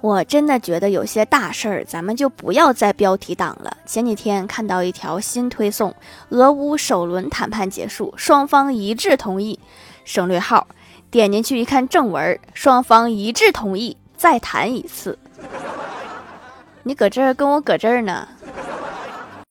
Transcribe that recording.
我真的觉得有些大事儿，咱们就不要再标题党了。前几天看到一条新推送，俄乌首轮谈判结束，双方一致同意，省略号，点进去一看正文，双方一致同意再谈一次。你搁这儿跟我搁这儿呢？